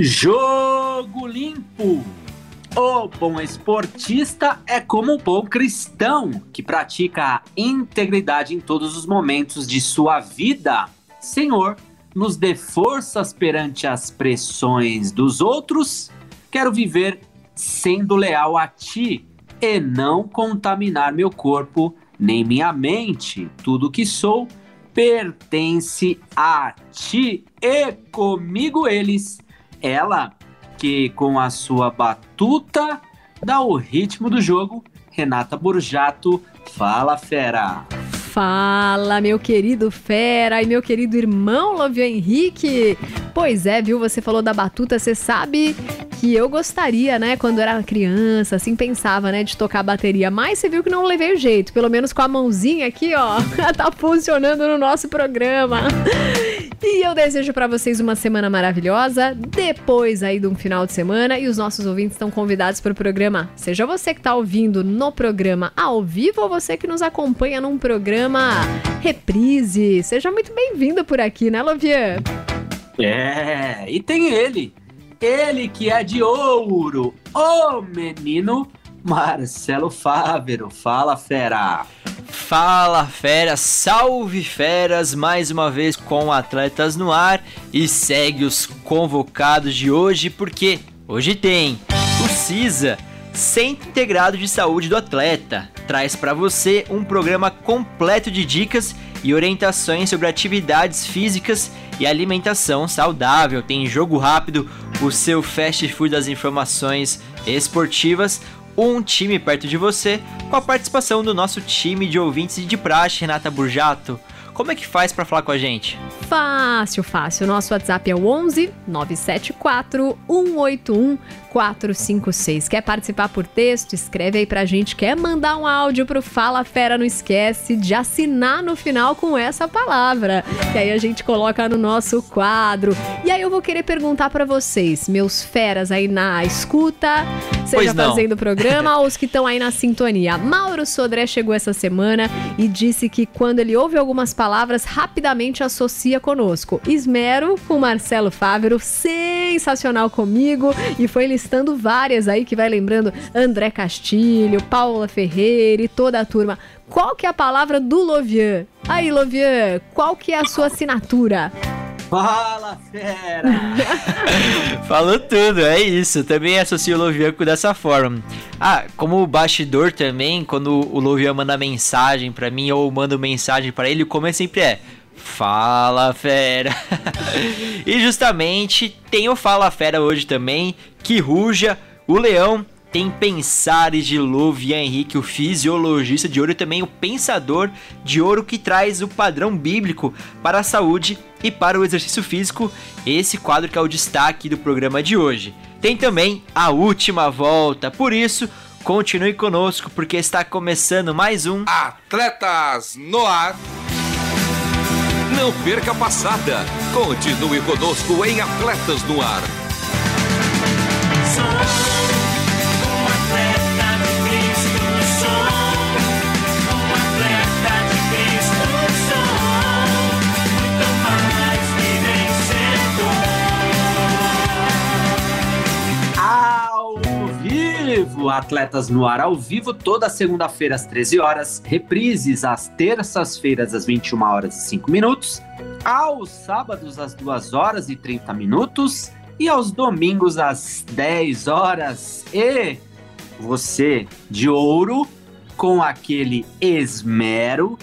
Jogo limpo. O bom esportista é como o bom cristão, que pratica a integridade em todos os momentos de sua vida. Senhor, nos dê forças perante as pressões dos outros. Quero viver sendo leal a ti e não contaminar meu corpo nem minha mente. Tudo que sou pertence a ti e comigo eles ela que com a sua batuta dá o ritmo do jogo. Renata Burjato, fala fera. Fala, meu querido Fera e meu querido irmão Lovio Henrique. Pois é, viu? Você falou da batuta, você sabe que eu gostaria, né, quando era criança, assim, pensava, né, de tocar bateria. Mas você viu que não levei o jeito. Pelo menos com a mãozinha aqui, ó, tá funcionando no nosso programa. E eu desejo para vocês uma semana maravilhosa, depois aí de um final de semana, e os nossos ouvintes estão convidados para o programa. Seja você que está ouvindo no programa ao vivo ou você que nos acompanha num programa reprise. Seja muito bem-vindo por aqui, né, Lovian? É, e tem ele, ele que é de ouro, o menino Marcelo Fávero. Fala, fera! Fala fera, salve feras, mais uma vez com Atletas no Ar e segue os convocados de hoje porque hoje tem o CISA, Centro Integrado de Saúde do Atleta, traz para você um programa completo de dicas e orientações sobre atividades físicas e alimentação saudável. Tem jogo rápido, o seu fast food das informações esportivas, um time perto de você, com a participação do nosso time de ouvintes de praxe, Renata Burjato. Como é que faz para falar com a gente? Fácil, fácil. Nosso WhatsApp é o 11 974 181 456. Quer participar por texto? Escreve aí pra gente. Quer mandar um áudio pro Fala Fera? Não esquece de assinar no final com essa palavra. Que aí a gente coloca no nosso quadro. E aí eu vou querer perguntar para vocês, meus feras aí na escuta, seja fazendo o programa ou os que estão aí na sintonia. Mauro Sodré chegou essa semana e disse que quando ele ouve algumas palavras, rapidamente associa conosco. Esmero com Marcelo Fávero, sensacional comigo e foi listando várias aí que vai lembrando André Castilho, Paula Ferreira e toda a turma. Qual que é a palavra do Lovian? Aí, Lovian, qual que é a sua assinatura? Fala, fera! Falou tudo, é isso. Também associo o Lovianco dessa forma. Ah, como bastidor também, quando o Lovian manda mensagem para mim ou mando mensagem para ele, o começo sempre é Fala Fera! e justamente tem o Fala Fera hoje também, que ruja o leão. Tem Pensares de Louvian Henrique, o fisiologista de ouro, e também o pensador de ouro que traz o padrão bíblico para a saúde e para o exercício físico. Esse quadro que é o destaque do programa de hoje. Tem também a última volta, por isso continue conosco porque está começando mais um Atletas no Ar. Não perca a passada. Continue conosco em Atletas no Ar. Vivo, Atletas no Ar ao vivo, toda segunda-feira às 13 horas, reprises às terças-feiras às 21 horas e 5 minutos, aos sábados às 2 horas e 30 minutos e aos domingos às 10 horas. E você de ouro, com aquele esmero,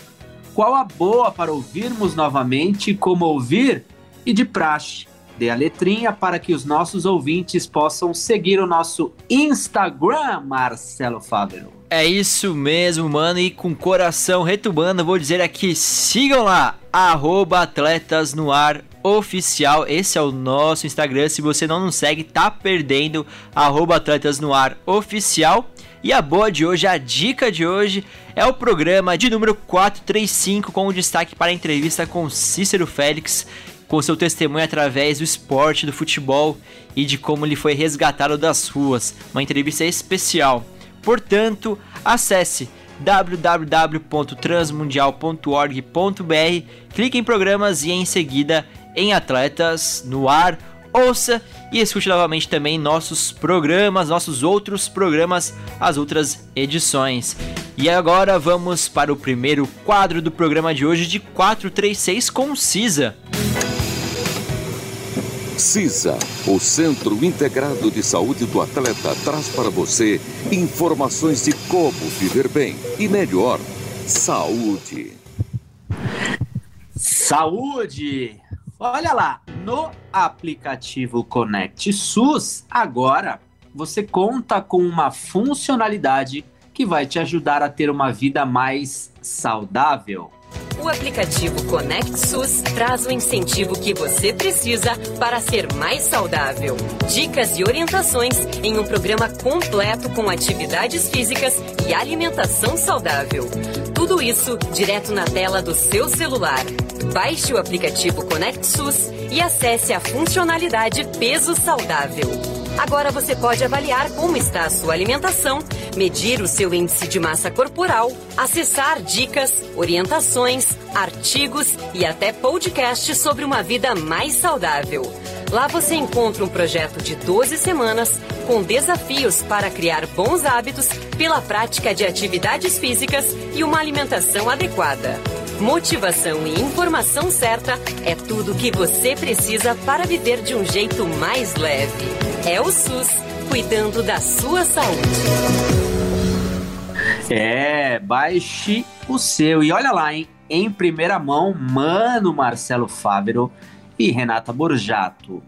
qual a boa para ouvirmos novamente, como ouvir e de praxe dê a letrinha para que os nossos ouvintes possam seguir o nosso Instagram, Marcelo Fávero. É isso mesmo, mano, e com coração retumbando, vou dizer aqui, sigam lá, arroba atletas no ar Oficial. Esse é o nosso Instagram. Se você não nos segue, tá perdendo. Arroba Atletas no Ar Oficial. E a boa de hoje, a dica de hoje, é o programa de número 435, com o destaque para a entrevista com Cícero Félix, com seu testemunho através do esporte, do futebol e de como ele foi resgatado das ruas. Uma entrevista especial. Portanto, acesse www.transmundial.org.br, clique em programas e em seguida em Atletas no Ar ouça e escute novamente também nossos programas, nossos outros programas, as outras edições. E agora vamos para o primeiro quadro do programa de hoje de 436 com CISA. CISA, o Centro Integrado de Saúde do Atleta, traz para você informações de como viver bem e melhor. Saúde. Saúde! Olha lá, no aplicativo Connect SUS, agora você conta com uma funcionalidade que vai te ajudar a ter uma vida mais saudável. O aplicativo Connect SUS traz o incentivo que você precisa para ser mais saudável. Dicas e orientações em um programa completo com atividades físicas e alimentação saudável. Tudo isso direto na tela do seu celular. Baixe o aplicativo Connect SUS e acesse a funcionalidade Peso Saudável. Agora você pode avaliar como está a sua alimentação, medir o seu índice de massa corporal, acessar dicas, orientações, artigos e até podcasts sobre uma vida mais saudável. Lá você encontra um projeto de 12 semanas com desafios para criar bons hábitos pela prática de atividades físicas e uma alimentação adequada. Motivação e informação certa é tudo o que você precisa para viver de um jeito mais leve. É o SUS, cuidando da sua saúde. É, baixe o seu. E olha lá, hein? Em primeira mão, Mano Marcelo Fávero e Renata Borjato.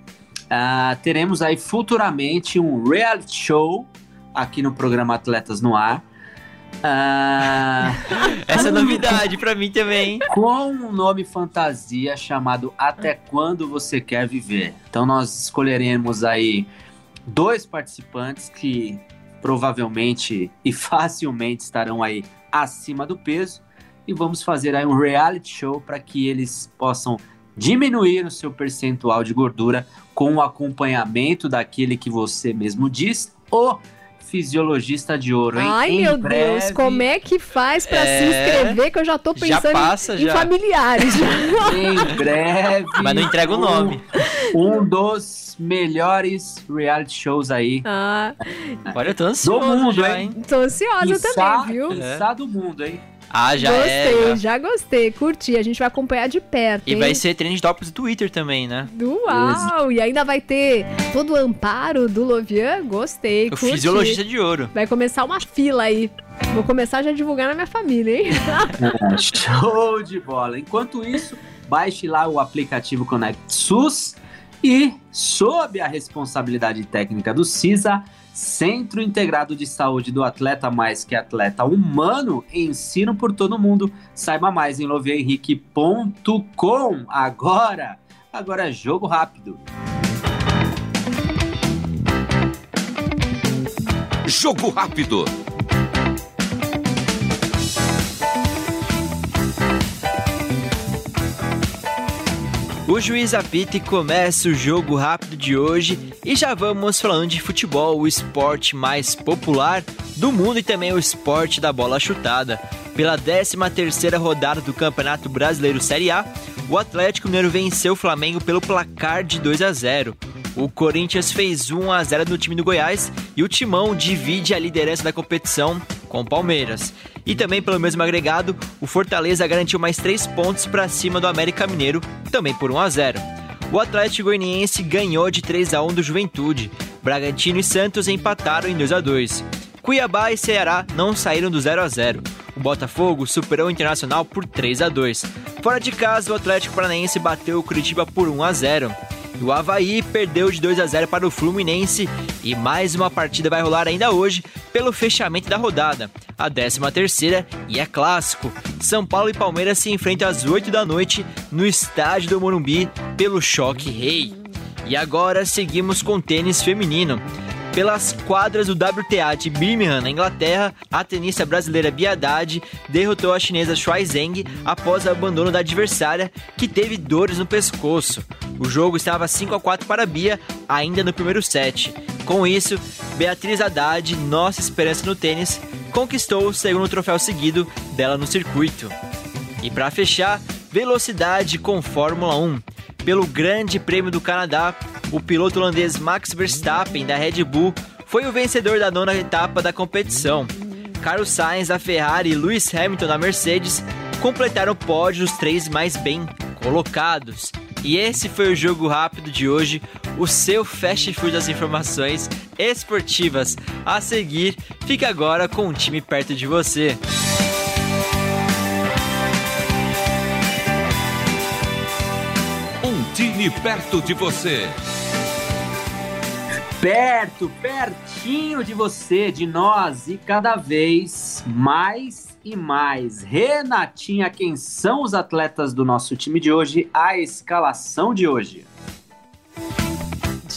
Ah, teremos aí futuramente um reality show aqui no programa Atletas no Ar. Ah, Essa é novidade pra mim também. com um nome fantasia chamado Até Quando Você Quer Viver. Então nós escolheremos aí dois participantes que provavelmente e facilmente estarão aí acima do peso e vamos fazer aí um reality show para que eles possam diminuir o seu percentual de gordura com o acompanhamento daquele que você mesmo diz, o fisiologista de ouro, hein? Ai, Em meu breve- Deus, como é que faz pra se É, inscrever que eu já tô já pensando passa, em, em já. familiares. Em breve. Mas não entrega o nome. Um, um dos melhores reality shows aí. ah, Olha, eu tô ansioso mundo, já, hein? tô ansiosa também, viu? quiçá do mundo, hein? Ah, já gostei, é. já. já gostei, curti. A gente vai acompanhar de perto. E hein? vai ser trend topics do Twitter também, né? Uau! E ainda vai ter todo o amparo do Lovian. Gostei, O curti. fisiologista de ouro. Vai começar uma fila aí. Vou começar já a divulgar na minha família, hein? Show de bola. Enquanto isso, baixe lá o aplicativo Connect SUS e, sob a responsabilidade técnica do CISA, Centro Integrado de Saúde do Atleta Mais que Atleta Humano, ensino por todo mundo. Saiba mais em loviahenrique.com. Agora, agora é jogo rápido. Jogo rápido. O juiz apita e começa o jogo rápido de hoje e já vamos falando de futebol, o esporte mais popular do mundo e também o esporte da bola chutada. Pela 13ª rodada do Campeonato Brasileiro Série A, o Atlético Mineiro venceu o Flamengo pelo placar de 2 a 0. O Corinthians fez 1 a 0 no time do Goiás e o Timão divide a liderança da competição com o Palmeiras. E também pelo mesmo agregado, o Fortaleza garantiu mais 3 pontos para cima do América Mineiro, também por 1 a 0. O Atlético Goianiense ganhou de 3 a 1 do Juventude. Bragantino e Santos empataram em 2 a 2. Cuiabá e Ceará não saíram do 0 a 0. O Botafogo superou o Internacional por 3 a 2. Fora de casa, o Atlético Paranaense bateu o Curitiba por 1 a 0. O Havaí perdeu de 2 a 0 para o Fluminense e mais uma partida vai rolar ainda hoje pelo fechamento da rodada, a 13 terceira e é clássico. São Paulo e Palmeiras se enfrentam às 8 da noite no estádio do Morumbi pelo Choque Rei. E agora seguimos com tênis feminino. Pelas quadras do WTA de Birmingham, na Inglaterra, a tenista brasileira Bia derrotou a chinesa Shuai Zheng após o abandono da adversária, que teve dores no pescoço. O jogo estava 5 a 4 para Bia, ainda no primeiro set. Com isso, Beatriz Haddad, nossa esperança no tênis, conquistou o segundo troféu seguido dela no circuito. E para fechar, velocidade com Fórmula 1. Pelo Grande Prêmio do Canadá, o piloto holandês Max Verstappen da Red Bull foi o vencedor da nona etapa da competição. Carlos Sainz da Ferrari e Lewis Hamilton da Mercedes completaram o pódio dos três mais bem colocados. E esse foi o jogo rápido de hoje, o seu fast food das informações esportivas. A seguir, fica agora com um time perto de você. Um time perto de você. Perto, pertinho de você, de nós e cada vez mais e mais. Renatinha, quem são os atletas do nosso time de hoje? A escalação de hoje.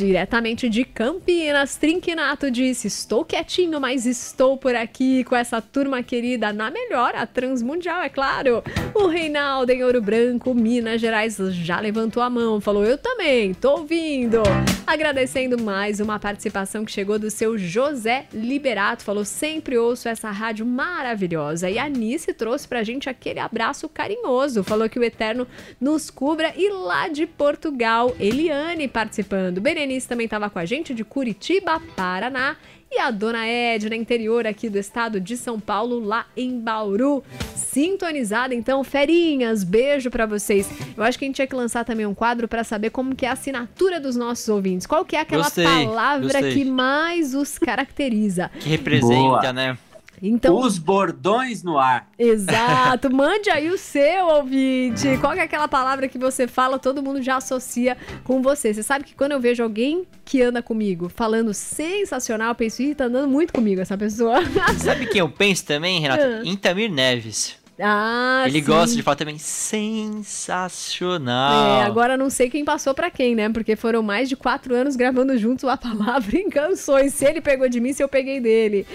Diretamente de Campinas, Trinquinato disse: Estou quietinho, mas estou por aqui com essa turma querida na melhor, a Transmundial, é claro. O Reinaldo em Ouro Branco, Minas Gerais, já levantou a mão, falou: Eu também, tô ouvindo. Agradecendo mais uma participação que chegou do seu José Liberato, falou: Sempre ouço essa rádio maravilhosa. E a Nice trouxe pra gente aquele abraço carinhoso, falou que o Eterno nos cubra. E lá de Portugal, Eliane participando. Berenice também estava com a gente de Curitiba, Paraná. E a dona Edna, interior aqui do estado de São Paulo, lá em Bauru. Sintonizada, então, ferinhas, beijo para vocês. Eu acho que a gente tinha que lançar também um quadro para saber como que é a assinatura dos nossos ouvintes. Qual que é aquela Gostei, palavra gostei. que mais os caracteriza? Que representa, Boa. né? Então, Os bordões no ar. Exato, mande aí o seu ouvinte. Qual que é aquela palavra que você fala, todo mundo já associa com você. Você sabe que quando eu vejo alguém que anda comigo falando sensacional, eu penso, ih, tá andando muito comigo essa pessoa. Sabe quem eu penso também, Renato? Ah. Em Tamir Neves. Ah, Ele sim. gosta de falar também sensacional. É, agora não sei quem passou pra quem, né? Porque foram mais de quatro anos gravando juntos a palavra em canções. Se ele pegou de mim, se eu peguei dele.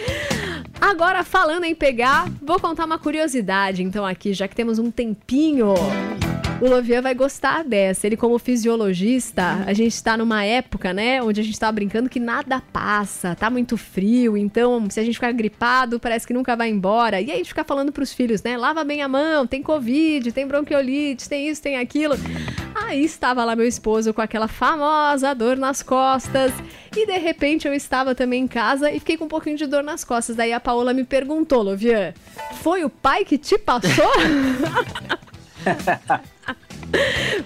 Agora, falando em pegar, vou contar uma curiosidade, então, aqui, já que temos um tempinho. O Lovian vai gostar dessa. Ele, como fisiologista, a gente tá numa época, né, onde a gente tá brincando que nada passa, tá muito frio, então se a gente ficar gripado, parece que nunca vai embora. E aí a gente fica falando pros filhos, né, lava bem a mão, tem covid, tem bronquiolite, tem isso, tem aquilo. Aí estava lá meu esposo com aquela famosa dor nas costas. E de repente eu estava também em casa e fiquei com um pouquinho de dor nas costas. Daí a Paola me perguntou, Lovian, foi o pai que te passou?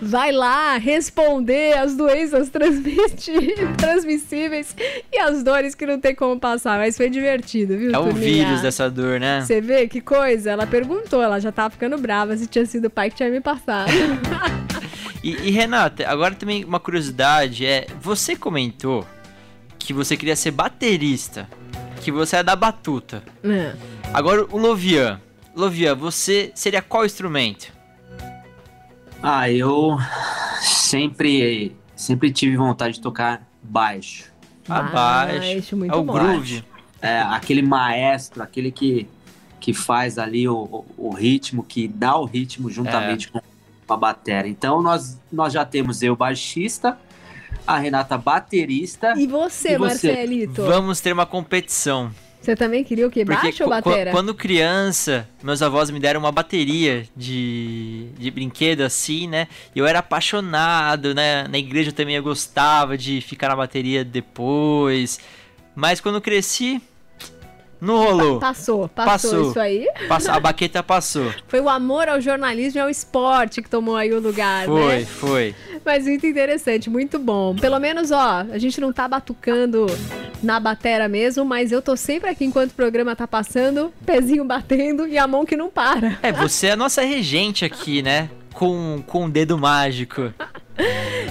Vai lá responder as doenças transmissíveis e as dores que não tem como passar. Mas foi divertido, viu? É o turminha? vírus dessa dor, né? Você vê que coisa? Ela perguntou, ela já tava ficando brava se tinha sido o pai que tinha me passado. E, e, Renata, agora também uma curiosidade é, você comentou que você queria ser baterista, que você é da batuta. É. Agora o Lovian. Lovian, você seria qual instrumento? Ah, eu sempre, sempre tive vontade de tocar baixo. Abaixo. muito É o bom. groove. É, aquele maestro, aquele que, que faz ali o, o, o ritmo, que dá o ritmo juntamente com a bateria. Então nós, nós já temos eu, baixista, a Renata, baterista. E você, E você? Marcelito? Vamos ter uma competição. Você também queria o quê? Porque Baixo ou batera? quando criança, meus avós me deram uma bateria de, de brinquedo assim, né? E eu era apaixonado, né? Na igreja também eu gostava de ficar na bateria depois. Mas quando cresci, não rolou. Passou, passou, Passou. isso aí. Passa- a baqueta passou. Foi o amor ao jornalismo e ao esporte que tomou aí o lugar, Foi, né? foi. Mas muito interessante, muito bom. Pelo menos, ó, a gente não tá batucando na batera mesmo, mas eu tô sempre aqui enquanto o programa tá passando, pezinho batendo e a mão que não para. É, você é a nossa regente aqui, né? Com, com o dedo mágico.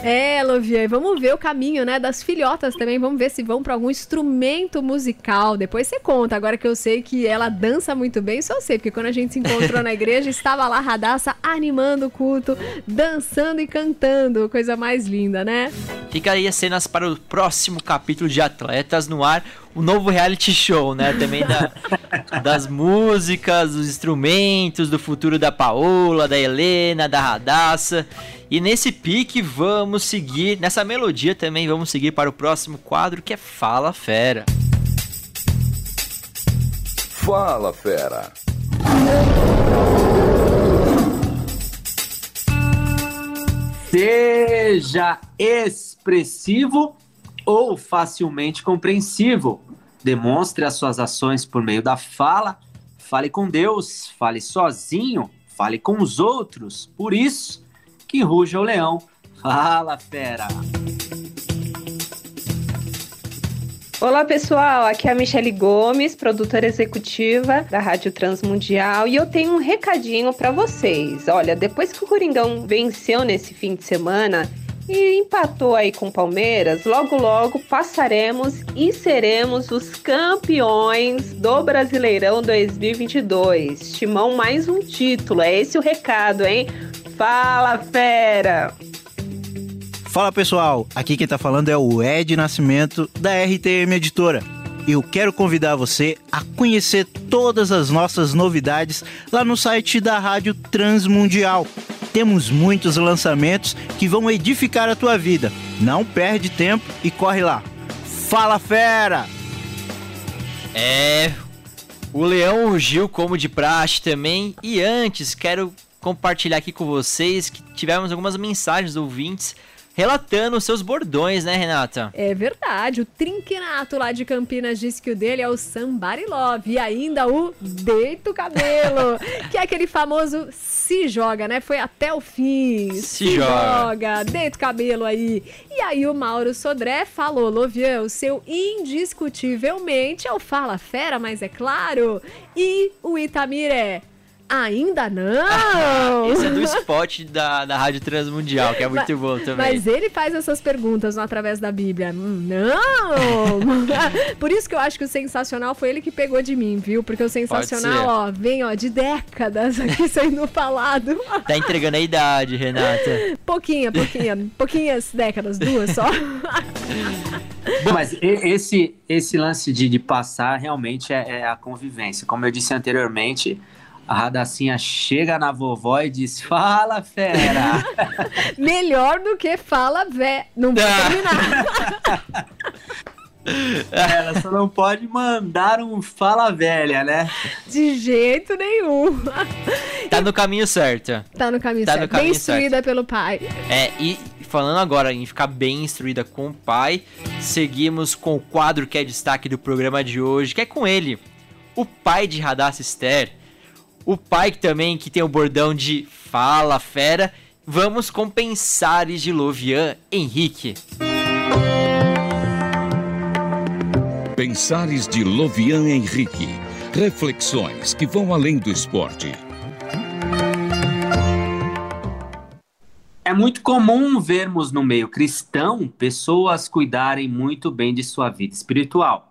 É, Lovia, vamos ver o caminho, né, das filhotas também. Vamos ver se vão para algum instrumento musical. Depois você conta. Agora que eu sei que ela dança muito bem, só sei, porque quando a gente se encontrou na igreja, estava lá Radassa animando o culto, dançando e cantando. Coisa mais linda, né? Fica aí as cenas para o próximo capítulo de Atletas no Ar, o novo reality show, né? Também da, das músicas, dos instrumentos, do futuro da Paola, da Helena, da Radassa. E nesse pique vamos seguir, nessa melodia também vamos seguir para o próximo quadro que é Fala Fera. Fala, fera. Seja expressivo ou facilmente compreensivo. Demonstre as suas ações por meio da fala. Fale com Deus, fale sozinho, fale com os outros. Por isso que ruja o leão. Fala, fera! Olá pessoal, aqui é a Michele Gomes, produtora executiva da Rádio Transmundial, e eu tenho um recadinho para vocês. Olha, depois que o Coringão venceu nesse fim de semana e empatou aí com o Palmeiras, logo logo passaremos e seremos os campeões do Brasileirão 2022. Timão mais um título, é esse o recado, hein? Fala, fera! Fala pessoal, aqui quem tá falando é o Ed Nascimento da RTM Editora. Eu quero convidar você a conhecer todas as nossas novidades lá no site da Rádio Transmundial. Temos muitos lançamentos que vão edificar a tua vida. Não perde tempo e corre lá. Fala fera! É, o leão rugiu como de praxe também. E antes, quero compartilhar aqui com vocês que tivemos algumas mensagens ouvintes relatando seus bordões, né, Renata? É verdade. O Trinquinato lá de Campinas disse que o dele é o Somebody Love. E ainda o Deito Cabelo, que é aquele famoso se joga, né? Foi até o fim. Se, se joga. joga. Deito Cabelo aí. E aí o Mauro Sodré falou, Lovian, o seu indiscutivelmente é o Fala Fera, mas é claro. E o Itamir é Ainda não! Esse é do spot da, da Rádio Transmundial, que é muito mas, bom também. Mas ele faz essas perguntas através da Bíblia. Não! Por isso que eu acho que o sensacional foi ele que pegou de mim, viu? Porque o sensacional, ó, vem, ó, de décadas aqui sendo falado. Tá entregando a idade, Renata. Pouquinha, pouquinha. Pouquinhas décadas, duas só. Bom, mas esse, esse lance de, de passar realmente é, é a convivência. Como eu disse anteriormente a Radacinha chega na vovó e diz: Fala, fera! Melhor do que fala, vé. Não vou terminar. Ela só não pode mandar um fala velha, né? De jeito nenhum. Tá no caminho certo. Tá no caminho tá certo. No caminho bem instruída certo. pelo pai. É, e falando agora em ficar bem instruída com o pai, seguimos com o quadro que é destaque do programa de hoje, que é com ele, o pai de Radassa Esther, o pai também, que tem o bordão de Fala Fera. Vamos com Pensares de Lovian Henrique. Pensares de Lovian Henrique. Reflexões que vão além do esporte. É muito comum vermos no meio cristão pessoas cuidarem muito bem de sua vida espiritual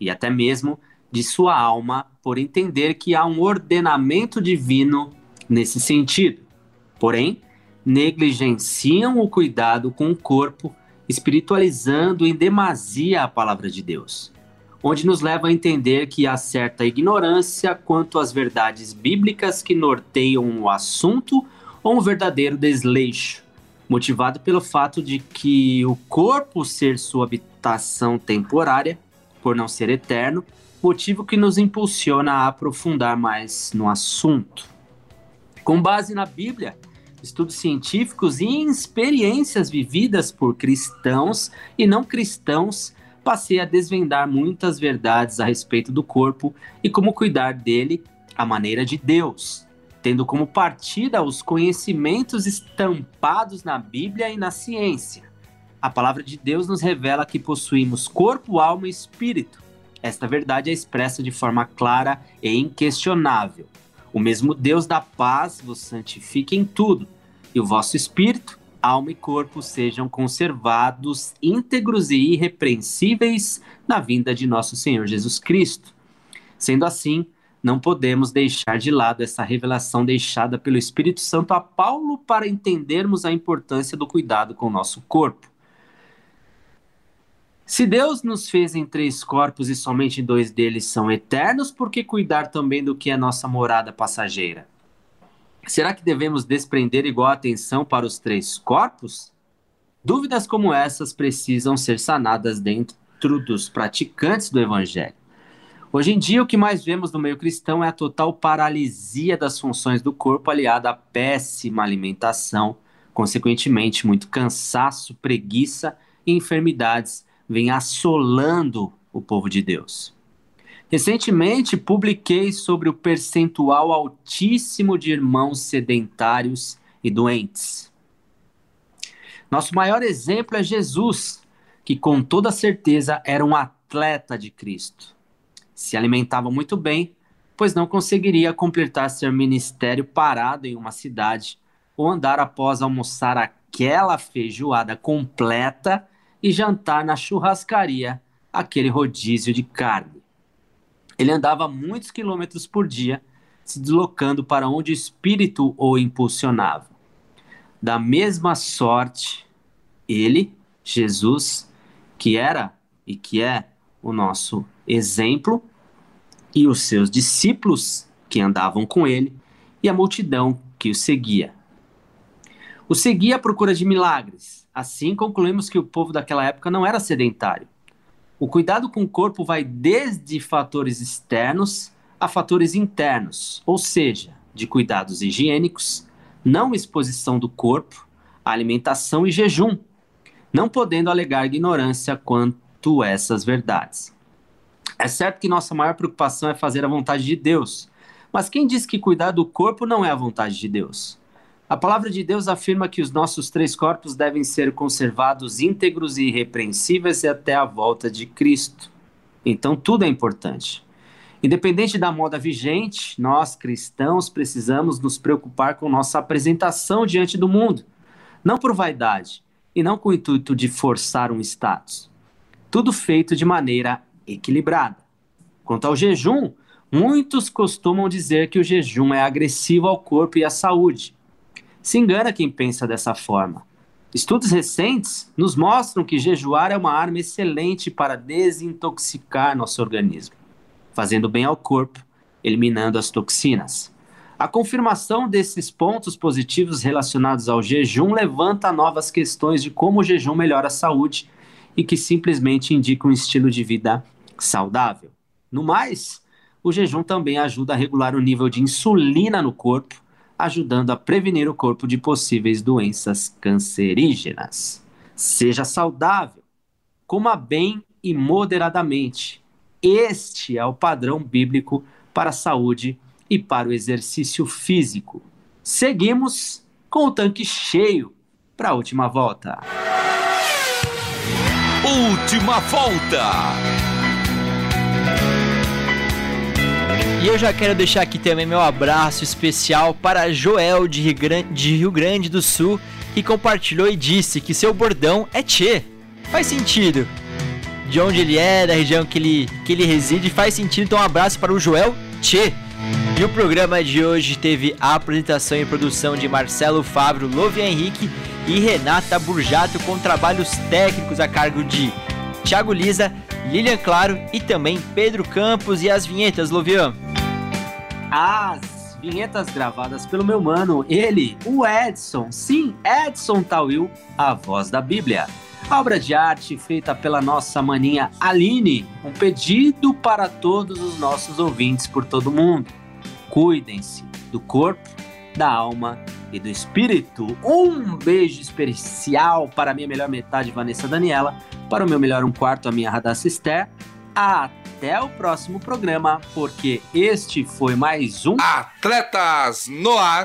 e até mesmo de sua alma por entender que há um ordenamento divino nesse sentido. Porém, negligenciam o cuidado com o corpo, espiritualizando em demasia a palavra de Deus, onde nos leva a entender que há certa ignorância quanto às verdades bíblicas que norteiam o assunto ou um verdadeiro desleixo, motivado pelo fato de que o corpo ser sua habitação temporária, por não ser eterno, motivo que nos impulsiona a aprofundar mais no assunto. Com base na Bíblia, estudos científicos e experiências vividas por cristãos e não cristãos, passei a desvendar muitas verdades a respeito do corpo e como cuidar dele à maneira de Deus, tendo como partida os conhecimentos estampados na Bíblia e na ciência. A palavra de Deus nos revela que possuímos corpo, alma e espírito esta verdade é expressa de forma clara e inquestionável. O mesmo Deus da paz vos santifique em tudo, e o vosso espírito, alma e corpo sejam conservados íntegros e irrepreensíveis na vinda de nosso Senhor Jesus Cristo. Sendo assim, não podemos deixar de lado essa revelação deixada pelo Espírito Santo a Paulo para entendermos a importância do cuidado com o nosso corpo. Se Deus nos fez em três corpos e somente dois deles são eternos, por que cuidar também do que é nossa morada passageira? Será que devemos desprender igual atenção para os três corpos? Dúvidas como essas precisam ser sanadas dentro dos praticantes do Evangelho. Hoje em dia, o que mais vemos no meio cristão é a total paralisia das funções do corpo, aliada à péssima alimentação, consequentemente, muito cansaço, preguiça e enfermidades vêm assolando o povo de Deus. Recentemente publiquei sobre o percentual altíssimo de irmãos sedentários e doentes. Nosso maior exemplo é Jesus, que com toda certeza era um atleta de Cristo. Se alimentava muito bem, pois não conseguiria completar seu ministério parado em uma cidade ou andar após almoçar aquela feijoada completa e jantar na churrascaria aquele rodízio de carne. Ele andava muitos quilômetros por dia, se deslocando para onde o espírito o impulsionava. Da mesma sorte, ele, Jesus, que era e que é o nosso exemplo, e os seus discípulos que andavam com ele, e a multidão que o seguia. O seguia à procura de milagres. Assim concluímos que o povo daquela época não era sedentário. O cuidado com o corpo vai desde fatores externos a fatores internos, ou seja, de cuidados higiênicos, não exposição do corpo, alimentação e jejum, não podendo alegar ignorância quanto essas verdades. É certo que nossa maior preocupação é fazer a vontade de Deus, mas quem diz que cuidar do corpo não é a vontade de Deus? A palavra de Deus afirma que os nossos três corpos devem ser conservados íntegros e irrepreensíveis até a volta de Cristo. Então tudo é importante. Independente da moda vigente, nós cristãos precisamos nos preocupar com nossa apresentação diante do mundo, não por vaidade e não com o intuito de forçar um status. Tudo feito de maneira equilibrada. Quanto ao jejum, muitos costumam dizer que o jejum é agressivo ao corpo e à saúde. Se engana quem pensa dessa forma. Estudos recentes nos mostram que jejuar é uma arma excelente para desintoxicar nosso organismo, fazendo bem ao corpo, eliminando as toxinas. A confirmação desses pontos positivos relacionados ao jejum levanta novas questões de como o jejum melhora a saúde e que simplesmente indica um estilo de vida saudável. No mais, o jejum também ajuda a regular o nível de insulina no corpo, ajudando a prevenir o corpo de possíveis doenças cancerígenas. Seja saudável, coma bem e moderadamente. Este é o padrão bíblico para a saúde e para o exercício físico. Seguimos com o tanque cheio para a última volta. Última volta. E eu já quero deixar aqui também meu abraço especial para Joel de Rio Grande, do Sul, que compartilhou e disse que seu bordão é Tchê. Faz sentido. De onde ele é, da região que ele, que ele reside, faz sentido. Então, um abraço para o Joel Tchê. E o programa de hoje teve a apresentação e produção de Marcelo Fábio, Lovia Henrique e Renata Burjato, com trabalhos técnicos a cargo de Thiago Lisa, Lilian Claro e também Pedro Campos e as vinhetas, Lovian. As vinhetas gravadas pelo meu mano, ele, o Edson. Sim, Edson Tawil, a voz da Bíblia. A obra de arte feita pela nossa maninha Aline. Um pedido para todos os nossos ouvintes por todo mundo. Cuidem-se do corpo, da alma e do espírito. Um beijo especial para a minha melhor metade, Vanessa Daniela, para o meu melhor um quarto, a minha Radassa Esther. Até o próximo programa, porque este foi mais um Atletas no Ar.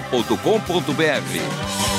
transmundial.com.br.